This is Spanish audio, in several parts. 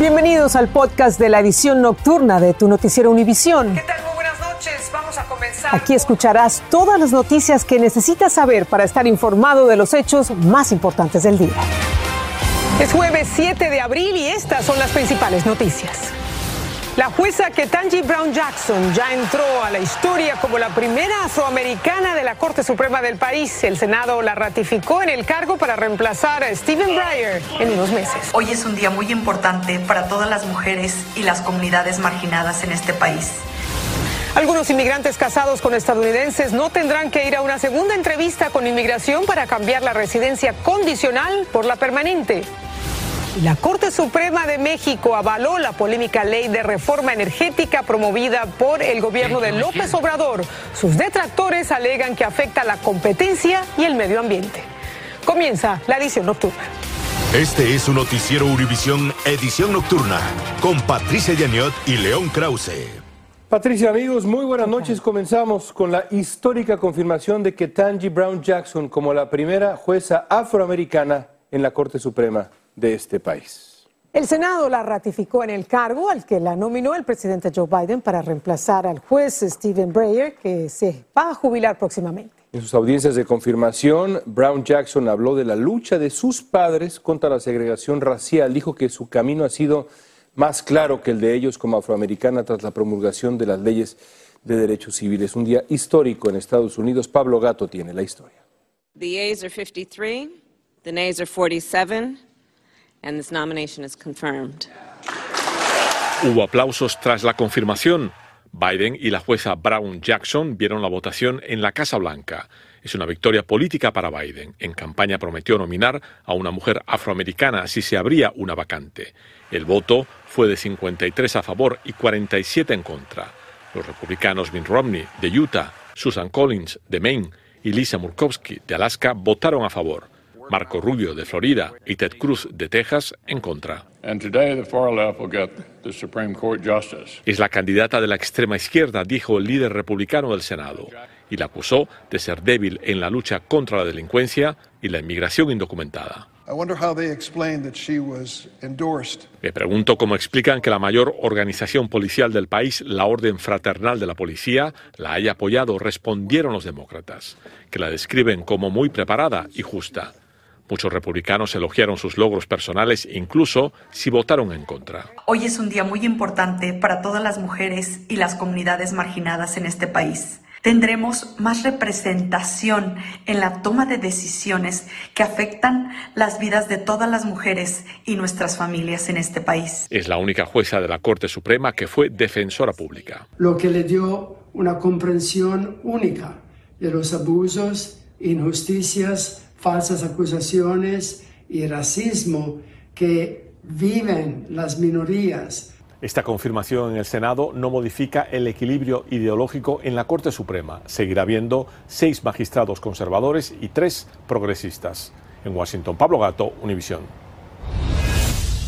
Bienvenidos al podcast de la edición nocturna de tu noticiero Univisión. ¿Qué tal? Muy buenas noches. Vamos a comenzar. Aquí escucharás todas las noticias que necesitas saber para estar informado de los hechos más importantes del día. Es jueves 7 de abril y estas son las principales noticias. La jueza Ketanji Brown Jackson ya entró a la historia como la primera afroamericana de la Corte Suprema del país. El Senado la ratificó en el cargo para reemplazar a Stephen Breyer en unos meses. Hoy es un día muy importante para todas las mujeres y las comunidades marginadas en este país. Algunos inmigrantes casados con estadounidenses no tendrán que ir a una segunda entrevista con inmigración para cambiar la residencia condicional por la permanente. La Corte Suprema de México avaló la polémica ley de reforma energética promovida por el gobierno de López Obrador. Sus detractores alegan que afecta la competencia y el medio ambiente. Comienza la edición nocturna. Este es un noticiero Univisión Edición Nocturna con Patricia Yaniot y León Krause. Patricia, amigos, muy buenas noches. Comenzamos con la histórica confirmación de que Tangi Brown Jackson como la primera jueza afroamericana en la Corte Suprema de este país. El Senado la ratificó en el cargo al que la nominó el presidente Joe Biden para reemplazar al juez Stephen Breyer, que se va a jubilar próximamente. En sus audiencias de confirmación, Brown Jackson habló de la lucha de sus padres contra la segregación racial. Dijo que su camino ha sido más claro que el de ellos como afroamericana tras la promulgación de las leyes de derechos civiles. Un día histórico en Estados Unidos. Pablo Gato tiene la historia. The yeas are 53, the nays are 47 and this nomination is confirmed. Hubo aplausos tras la confirmación. Biden y la jueza Brown Jackson vieron la votación en la Casa Blanca. Es una victoria política para Biden. En campaña prometió nominar a una mujer afroamericana si se abría una vacante. El voto fue de 53 a favor y 47 en contra. Los republicanos Mitt Romney de Utah, Susan Collins de Maine y Lisa Murkowski de Alaska votaron a favor. Marco Rubio de Florida y Ted Cruz de Texas en contra. Es la candidata de la extrema izquierda, dijo el líder republicano del Senado, y la acusó de ser débil en la lucha contra la delincuencia y la inmigración indocumentada. Me pregunto cómo explican que la mayor organización policial del país, la Orden Fraternal de la Policía, la haya apoyado, respondieron los demócratas, que la describen como muy preparada y justa. Muchos republicanos elogiaron sus logros personales, incluso si votaron en contra. Hoy es un día muy importante para todas las mujeres y las comunidades marginadas en este país. Tendremos más representación en la toma de decisiones que afectan las vidas de todas las mujeres y nuestras familias en este país. Es la única jueza de la Corte Suprema que fue defensora pública. Lo que le dio una comprensión única de los abusos, injusticias, falsas acusaciones y racismo que viven las minorías. Esta confirmación en el Senado no modifica el equilibrio ideológico en la Corte Suprema. Seguirá habiendo seis magistrados conservadores y tres progresistas. En Washington, Pablo Gato, Univisión.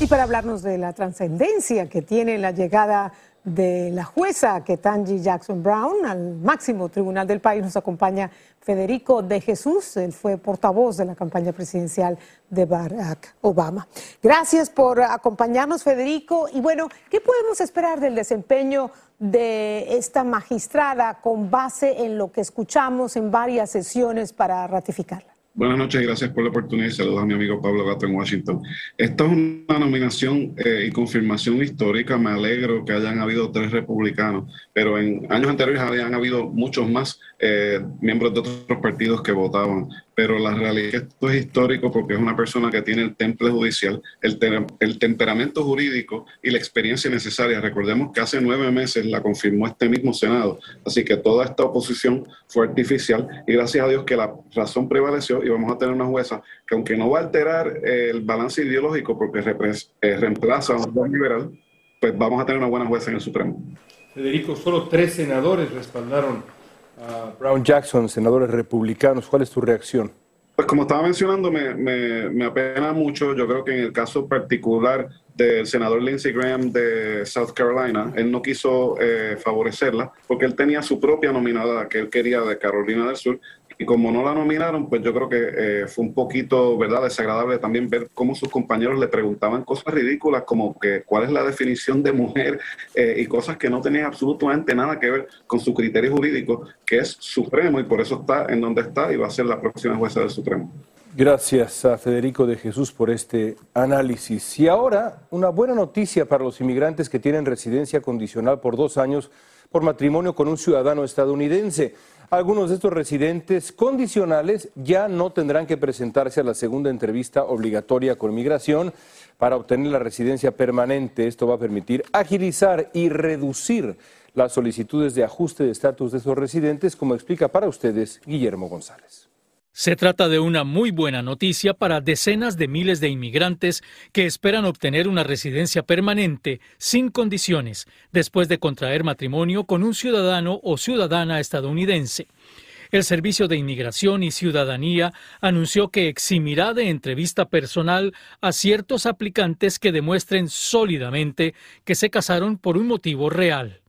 Y para hablarnos de la trascendencia que tiene la llegada de la jueza Ketanji Jackson Brown al máximo tribunal del país nos acompaña Federico de Jesús, él fue portavoz de la campaña presidencial de Barack Obama. Gracias por acompañarnos, Federico. Y bueno, ¿qué podemos esperar del desempeño de esta magistrada con base en lo que escuchamos en varias sesiones para ratificarla? Buenas noches gracias por la oportunidad y saludos a mi amigo Pablo Gato en Washington. Esta es una nominación eh, y confirmación histórica. Me alegro que hayan habido tres republicanos, pero en años anteriores habían habido muchos más eh, miembros de otros partidos que votaban pero la realidad esto es histórico porque es una persona que tiene el temple judicial, el, el, temperamento jurídico y la experiencia necesaria. Recordemos que hace nueve meses la confirmó este mismo Senado, así que toda esta oposición fue artificial y gracias a Dios que la razón prevaleció y vamos a tener una jueza que aunque no va a alterar el balance ideológico porque eh, reemplaza a un liberal, pues vamos a tener una buena jueza en el Supremo. Federico, solo tres senadores respaldaron Brown Jackson, senadores republicanos, ¿cuál es tu reacción? Pues como estaba mencionando, me, me, apena mucho. Yo creo que en el caso particular del senador Lindsey Graham de South Carolina, él no quiso eh, favorecerla porque él tenía su propia nominada que él quería de Carolina del Sur y como no la nominaron, pues yo creo que eh, fue un poquito, ¿verdad?, desagradable también ver cómo sus compañeros le preguntaban cosas ridículas como que cuál es la definición de mujer eh, y cosas que no tenían absolutamente nada que ver con su criterio jurídico, que es supremo y por eso está en donde está y va a ser la próxima jueza del Supremo. Gracias a Federico de Jesús por este análisis. Y ahora, una buena noticia para los inmigrantes que tienen residencia condicional por dos años por matrimonio con un ciudadano estadounidense. Algunos de estos residentes condicionales ya no tendrán que presentarse a la segunda entrevista obligatoria con migración para obtener la residencia permanente. Esto va a permitir agilizar y reducir las solicitudes de ajuste de estatus de esos residentes, como explica para ustedes Guillermo González. Se trata de una muy buena noticia para decenas de miles de inmigrantes que esperan obtener una residencia permanente sin condiciones después de contraer matrimonio con un ciudadano o ciudadana estadounidense. El Servicio de Inmigración y Ciudadanía anunció que eximirá de entrevista personal a ciertos aplicantes que demuestren sólidamente que se casaron por un motivo real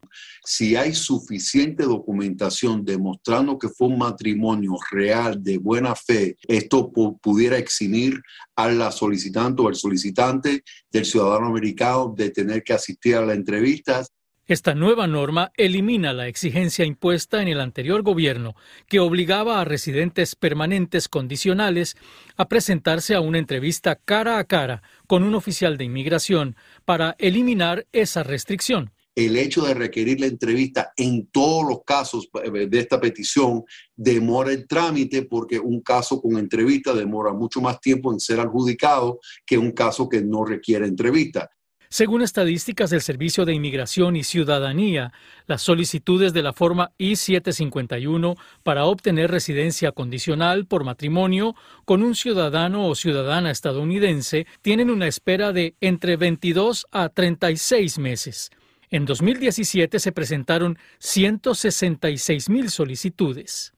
si hay suficiente documentación demostrando que fue un matrimonio real de buena fe, esto pudiera eximir a la solicitante o al solicitante del ciudadano americano de tener que asistir a las entrevistas. Esta nueva norma elimina la exigencia impuesta en el anterior gobierno que obligaba a residentes permanentes condicionales a presentarse a una entrevista cara a cara con un oficial de inmigración para eliminar esa restricción el hecho de requerir la entrevista en todos los casos eh, de esta petición demora el trámite porque un caso con entrevista demora mucho más tiempo en ser adjudicado que un caso que no requiere entrevista. Según estadísticas del Servicio de Inmigración y Ciudadanía, las solicitudes de la forma I-751 para obtener residencia condicional por matrimonio con un ciudadano o ciudadana estadounidense tienen una espera de entre 22 a 36 meses. En 2017 se presentaron 166 mil solicitudes.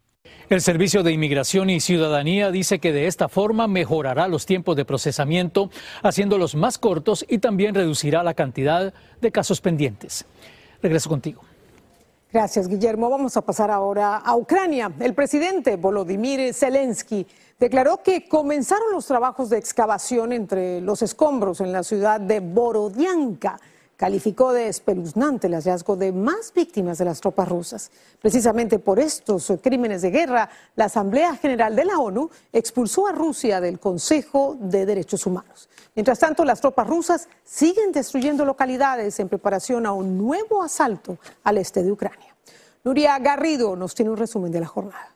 El Servicio de Inmigración y Ciudadanía dice que de esta forma mejorará los tiempos de procesamiento, haciéndolos más cortos y también reducirá la cantidad de casos pendientes. Regreso contigo. Gracias, Guillermo. Vamos a pasar ahora a Ucrania. El presidente Volodymyr Zelensky declaró que comenzaron los trabajos de excavación entre los escombros en la ciudad de Borodianka calificó de espeluznante el hallazgo de más víctimas de las tropas rusas. Precisamente por estos crímenes de guerra, la Asamblea General de la ONU expulsó a Rusia del Consejo de Derechos Humanos. Mientras tanto, las tropas rusas siguen destruyendo localidades en preparación a un nuevo asalto al este de Ucrania. Nuria Garrido nos tiene un resumen de la jornada.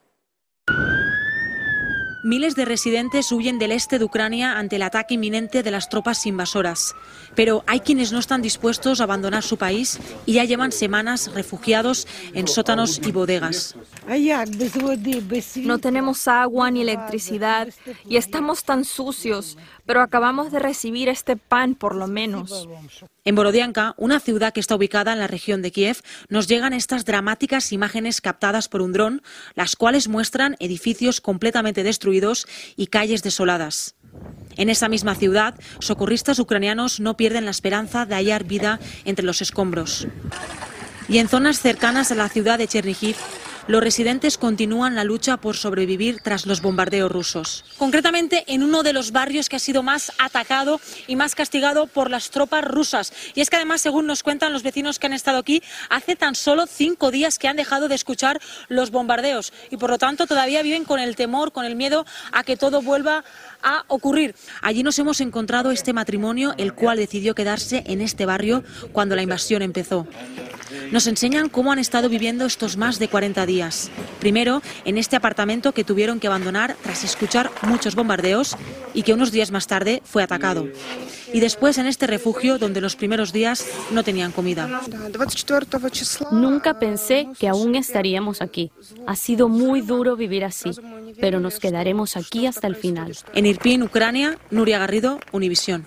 Miles de residentes huyen del este de Ucrania ante el ataque inminente de las tropas invasoras. Pero hay quienes no están dispuestos a abandonar su país y ya llevan semanas refugiados en sótanos y bodegas. No tenemos agua ni electricidad y estamos tan sucios pero acabamos de recibir este pan por lo menos. En Borodianka, una ciudad que está ubicada en la región de Kiev, nos llegan estas dramáticas imágenes captadas por un dron, las cuales muestran edificios completamente destruidos y calles desoladas. En esa misma ciudad, socorristas ucranianos no pierden la esperanza de hallar vida entre los escombros. Y en zonas cercanas a la ciudad de Chernihiv, los residentes continúan la lucha por sobrevivir tras los bombardeos rusos. Concretamente en uno de los barrios que ha sido más atacado y más castigado por las tropas rusas. Y es que además, según nos cuentan los vecinos que han estado aquí, hace tan solo cinco días que han dejado de escuchar los bombardeos y por lo tanto todavía viven con el temor, con el miedo a que todo vuelva a ocurrir. Allí nos hemos encontrado este matrimonio, el cual decidió quedarse en este barrio cuando la invasión empezó. Nos enseñan cómo han estado viviendo estos más de 40 días. Primero, en este apartamento que tuvieron que abandonar tras escuchar muchos bombardeos y que unos días más tarde fue atacado. Y después en este refugio donde los primeros días no tenían comida. Nunca pensé que aún estaríamos aquí. Ha sido muy duro vivir así, pero nos quedaremos aquí hasta el final. En Irpin, Ucrania, Nuria Garrido, Univisión.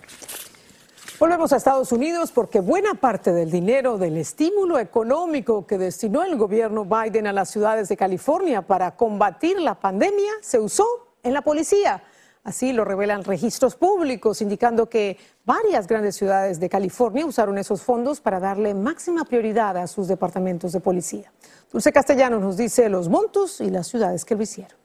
Volvemos a Estados Unidos porque buena parte del dinero del estímulo económico que destinó el gobierno Biden a las ciudades de California para combatir la pandemia se usó en la policía. Así lo revelan registros públicos, indicando que varias grandes ciudades de California usaron esos fondos para darle máxima prioridad a sus departamentos de policía. Dulce Castellano nos dice los montos y las ciudades que lo hicieron.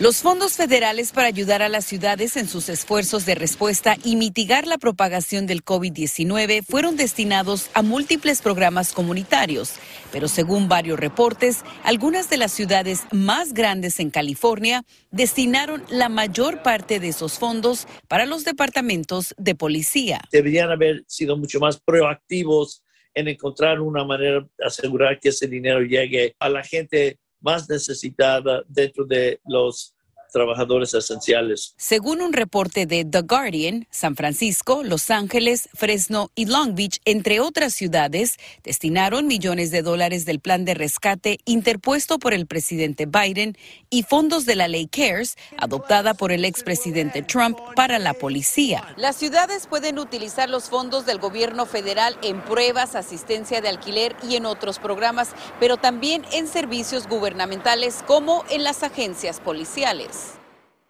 Los fondos federales para ayudar a las ciudades en sus esfuerzos de respuesta y mitigar la propagación del COVID-19 fueron destinados a múltiples programas comunitarios, pero según varios reportes, algunas de las ciudades más grandes en California destinaron la mayor parte de esos fondos para los departamentos de policía. Deberían haber sido mucho más proactivos en encontrar una manera de asegurar que ese dinero llegue a la gente más necesitada dentro de los trabajadores esenciales. Según un reporte de The Guardian, San Francisco, Los Ángeles, Fresno y Long Beach, entre otras ciudades, destinaron millones de dólares del plan de rescate interpuesto por el presidente Biden y fondos de la ley CARES, adoptada por el expresidente Trump para la policía. Las ciudades pueden utilizar los fondos del gobierno federal en pruebas, asistencia de alquiler y en otros programas, pero también en servicios gubernamentales como en las agencias policiales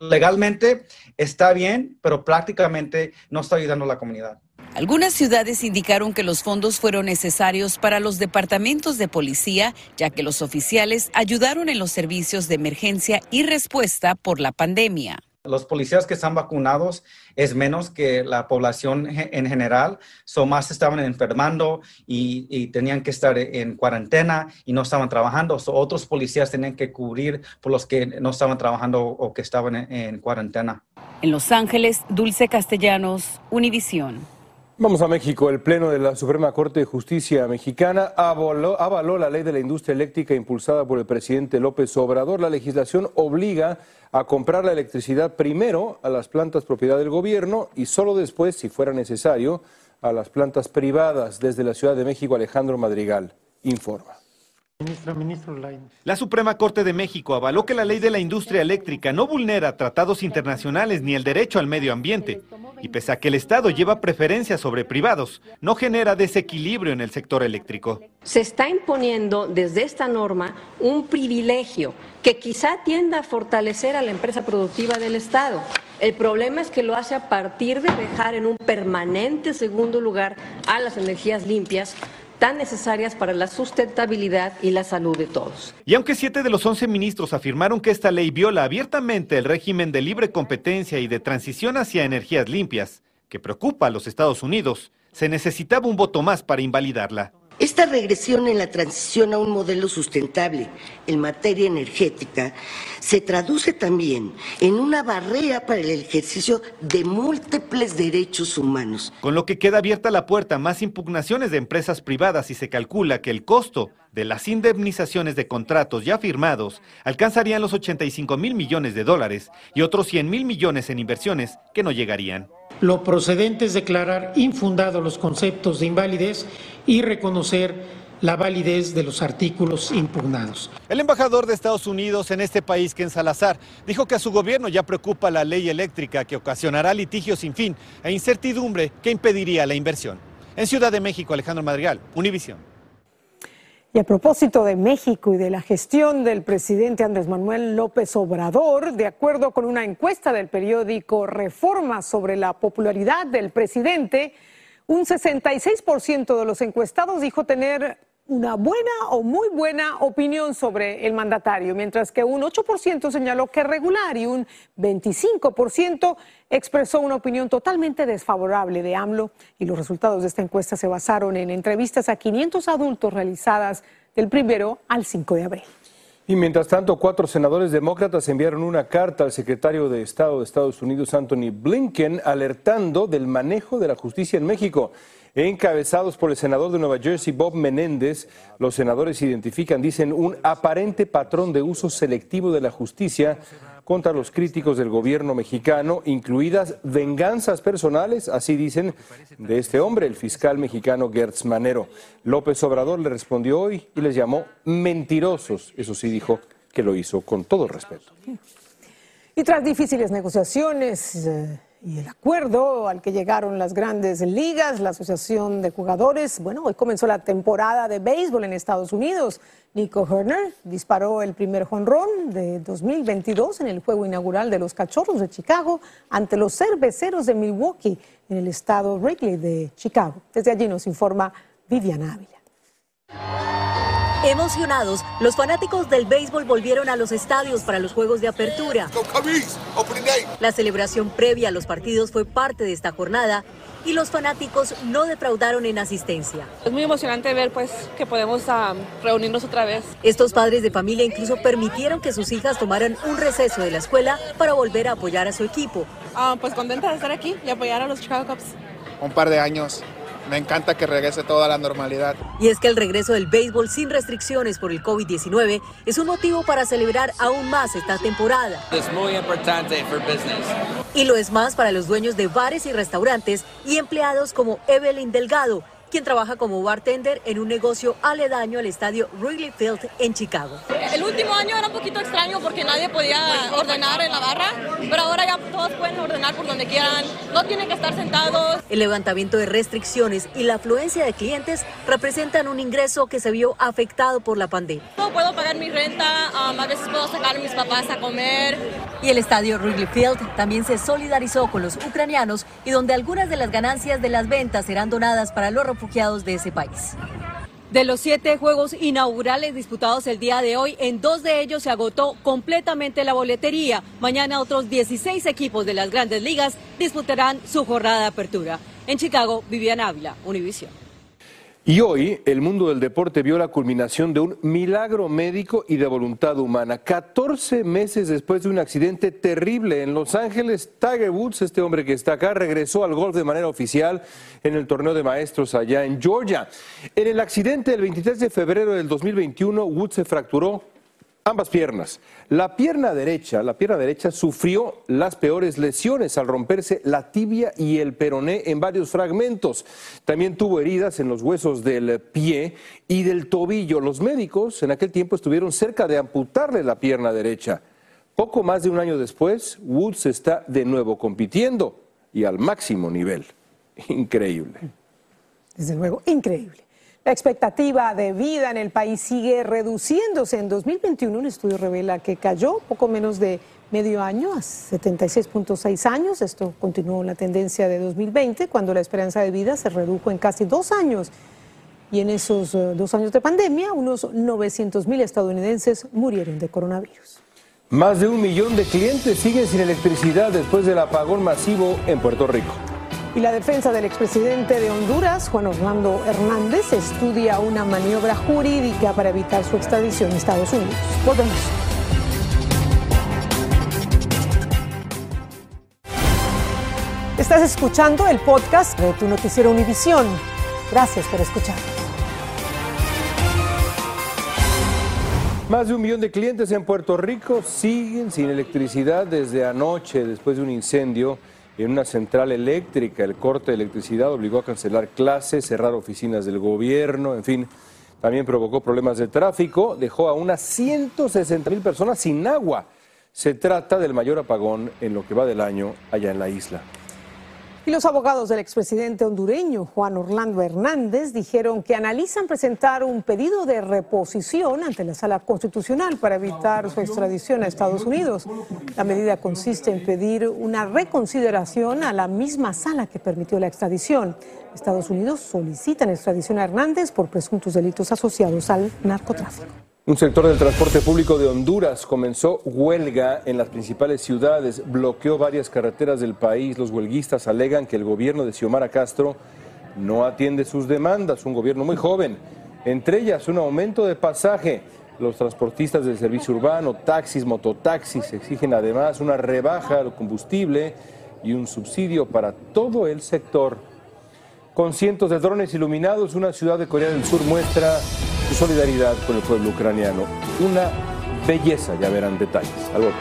legalmente está bien, pero prácticamente no está ayudando a la comunidad. Algunas ciudades indicaron que los fondos fueron necesarios para los departamentos de policía, ya que los oficiales ayudaron en los servicios de emergencia y respuesta por la pandemia los policías que están vacunados es menos que la población en general, son más estaban enfermando y, tenían que estar en cuarentena y no estaban trabajando. otros policías tenían que cubrir por los que no estaban trabajando o que estaban en, cuarentena. En Los Ángeles, Dulce Castellanos, Univisión. Vamos a México. El Pleno de la Suprema Corte de Justicia mexicana avaló, avaló, la ley de la industria eléctrica impulsada por el presidente López Obrador. La legislación obliga a comprar la electricidad primero a las plantas propiedad del gobierno y solo después, si fuera necesario, a las plantas privadas. Desde la Ciudad de México, Alejandro Madrigal informa. La Suprema Corte de México avaló que la ley de la industria eléctrica no vulnera tratados internacionales ni el derecho al medio ambiente, y pese a que el Estado lleva preferencia sobre privados, no genera desequilibrio en el sector eléctrico. Se está imponiendo desde esta norma un privilegio que quizá tienda a fortalecer a la empresa productiva del Estado. El problema es que lo hace a partir de dejar en un permanente segundo lugar a las energías limpias tan necesarias para la sustentabilidad y la salud de todos. Y aunque siete de los once ministros afirmaron que esta ley viola abiertamente el régimen de libre competencia y de transición hacia energías limpias, que preocupa a los Estados Unidos, se necesitaba un voto más para invalidarla. Esta regresión en la transición a un modelo sustentable en materia energética se traduce también en una barrera para el ejercicio de múltiples derechos humanos. Con lo que queda abierta la puerta a más impugnaciones de empresas privadas y se calcula que el costo de las indemnizaciones de contratos ya firmados alcanzarían los 85 mil millones de dólares y otros 100 mil millones en inversiones que no llegarían. Lo procedente es declarar infundados los conceptos de invalidez y reconocer la validez de los artículos impugnados. El embajador de Estados Unidos en este país, Ken Salazar, dijo que a su gobierno ya preocupa la ley eléctrica que ocasionará litigios sin fin e incertidumbre que impediría la inversión. En Ciudad de México, Alejandro Madrigal, Univisión. Y a propósito de México y de la gestión del presidente Andrés Manuel López Obrador, de acuerdo con una encuesta del periódico Reforma sobre la popularidad del presidente, un 66% de los encuestados dijo tener una buena o muy buena opinión sobre el mandatario, mientras que un 8% señaló que regular y un 25% expresó una opinión totalmente desfavorable de AMLO. Y los resultados de esta encuesta se basaron en entrevistas a 500 adultos realizadas del primero al 5 de abril. Y mientras tanto, cuatro senadores demócratas enviaron una carta al secretario de Estado de Estados Unidos, Anthony Blinken, alertando del manejo de la justicia en México. Encabezados por el senador de Nueva Jersey, Bob Menéndez, los senadores identifican, dicen, un aparente patrón de uso selectivo de la justicia contra los críticos del gobierno mexicano, incluidas venganzas personales, así dicen, de este hombre, el fiscal mexicano Gertz Manero. López Obrador le respondió hoy y les llamó mentirosos. Eso sí dijo que lo hizo con todo respeto. Y tras difíciles negociaciones, eh, y el acuerdo al que llegaron las grandes ligas, la Asociación de Jugadores. Bueno, hoy comenzó la temporada de béisbol en Estados Unidos. Nico Herner disparó el primer jonrón de 2022 en el juego inaugural de los Cachorros de Chicago ante los cerveceros de Milwaukee en el estado Wrigley de Chicago. Desde allí nos informa Viviana Ávila. Emocionados, los fanáticos del béisbol volvieron a los estadios para los juegos de apertura. La celebración previa a los partidos fue parte de esta jornada y los fanáticos no defraudaron en asistencia. Es muy emocionante ver pues que podemos ah, reunirnos otra vez. Estos padres de familia incluso permitieron que sus hijas tomaran un receso de la escuela para volver a apoyar a su equipo. Ah, pues contenta de estar aquí y apoyar a los Chicago Cubs. Un par de años me encanta que regrese toda la normalidad. Y es que el regreso del béisbol sin restricciones por el COVID-19 es un motivo para celebrar aún más esta temporada. Es muy importante para business. Y lo es más para los dueños de bares y restaurantes y empleados como Evelyn Delgado, quien trabaja como bartender en un negocio aledaño al estadio Wrigley Field en Chicago. El último año era un poquito extraño porque nadie podía ordenar en la barra, pero ahora ya todos pueden ordenar por donde quieran, no tienen que estar sentados. El levantamiento de restricciones y la afluencia de clientes representan un ingreso que se vio afectado por la pandemia. No puedo pagar mi renta, um, a veces puedo sacar a mis papás a comer. Y el estadio Wrigley Field también se solidarizó con los ucranianos y donde algunas de las ganancias de las ventas serán donadas para los refugiados de ese país. De los siete juegos inaugurales disputados el día de hoy, en dos de ellos se agotó completamente la boletería. Mañana otros 16 equipos de las grandes ligas disputarán su jornada de apertura. En Chicago, Vivian Ávila, Univisión. Y hoy el mundo del deporte vio la culminación de un milagro médico y de voluntad humana. 14 meses después de un accidente terrible en Los Ángeles, Tiger Woods, este hombre que está acá, regresó al golf de manera oficial en el torneo de maestros allá en Georgia. En el accidente del 23 de febrero del 2021, Woods se fracturó ambas piernas. La pierna derecha, la pierna derecha sufrió las peores lesiones al romperse la tibia y el peroné en varios fragmentos. También tuvo heridas en los huesos del pie y del tobillo. Los médicos en aquel tiempo estuvieron cerca de amputarle la pierna derecha. Poco más de un año después, Woods está de nuevo compitiendo y al máximo nivel. Increíble. Desde luego, increíble. La expectativa de vida en el país sigue reduciéndose. En 2021 un estudio revela que cayó poco menos de medio año a 76.6 años. Esto continuó la tendencia de 2020 cuando la esperanza de vida se redujo en casi dos años. Y en esos eh, dos años de pandemia, unos 900 mil estadounidenses murieron de coronavirus. Más de un millón de clientes siguen sin electricidad después del apagón masivo en Puerto Rico. Y la defensa del expresidente de Honduras, Juan Orlando Hernández, estudia una maniobra jurídica para evitar su extradición a Estados Unidos. Volvemos. Estás escuchando el podcast de tu noticiero Univisión. Gracias por escuchar. Más de un millón de clientes en Puerto Rico siguen sin electricidad desde anoche después de un incendio en una central eléctrica. El corte de electricidad obligó a cancelar clases, cerrar oficinas del gobierno, en fin. También provocó problemas de tráfico, dejó a unas 160 mil personas sin agua. Se trata del mayor apagón en lo que va del año allá en la isla. Y los abogados del expresidente hondureño Juan Orlando Hernández dijeron que analizan presentar un pedido de reposición ante la sala constitucional para evitar su extradición a Estados Unidos. La medida consiste en pedir una reconsideración a la misma sala que permitió la extradición. Estados Unidos solicita la extradición a Hernández por presuntos delitos asociados al narcotráfico. Un sector del transporte público de Honduras comenzó huelga en las principales ciudades, bloqueó varias carreteras del país. Los huelguistas alegan que el gobierno de Xiomara Castro no atiende sus demandas, un gobierno muy joven, entre ellas un aumento de pasaje. Los transportistas del servicio urbano, taxis, mototaxis exigen además una rebaja al combustible y un subsidio para todo el sector. Con cientos de drones iluminados, una ciudad de Corea del Sur muestra solidaridad con el pueblo ucraniano. Una belleza, ya verán detalles. Al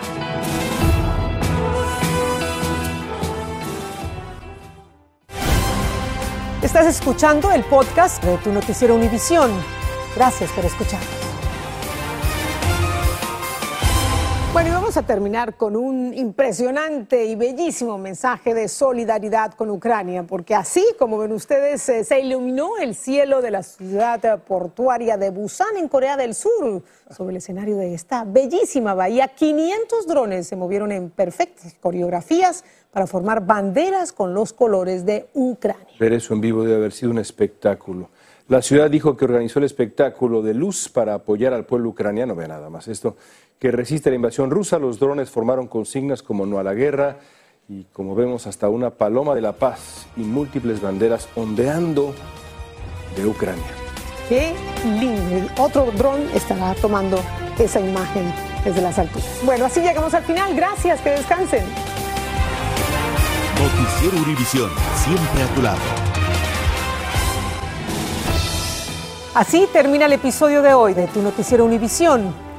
Estás escuchando el podcast de tu noticiero Univisión. Gracias por escuchar. Bueno, y vamos a terminar con un impresionante y bellísimo mensaje de solidaridad con Ucrania, porque así como ven ustedes, eh, se iluminó el cielo de la ciudad portuaria de Busan en Corea del Sur sobre el escenario de esta bellísima bahía. 500 drones se movieron en perfectas coreografías para formar banderas con los colores de Ucrania. Ver eso en vivo debe haber sido un espectáculo. La ciudad dijo que organizó el espectáculo de luz para apoyar al pueblo ucraniano. Vea nada más esto, que resiste la invasión rusa. Los drones formaron consignas como no a la guerra y como vemos hasta una paloma de la paz y múltiples banderas ondeando de Ucrania. Qué lindo. Otro dron estará tomando esa imagen desde las alturas. Bueno, así llegamos al final. Gracias, que descansen. Noticiero Univisión, siempre a tu lado. Así termina el episodio de hoy de Tu Noticiero Univisión.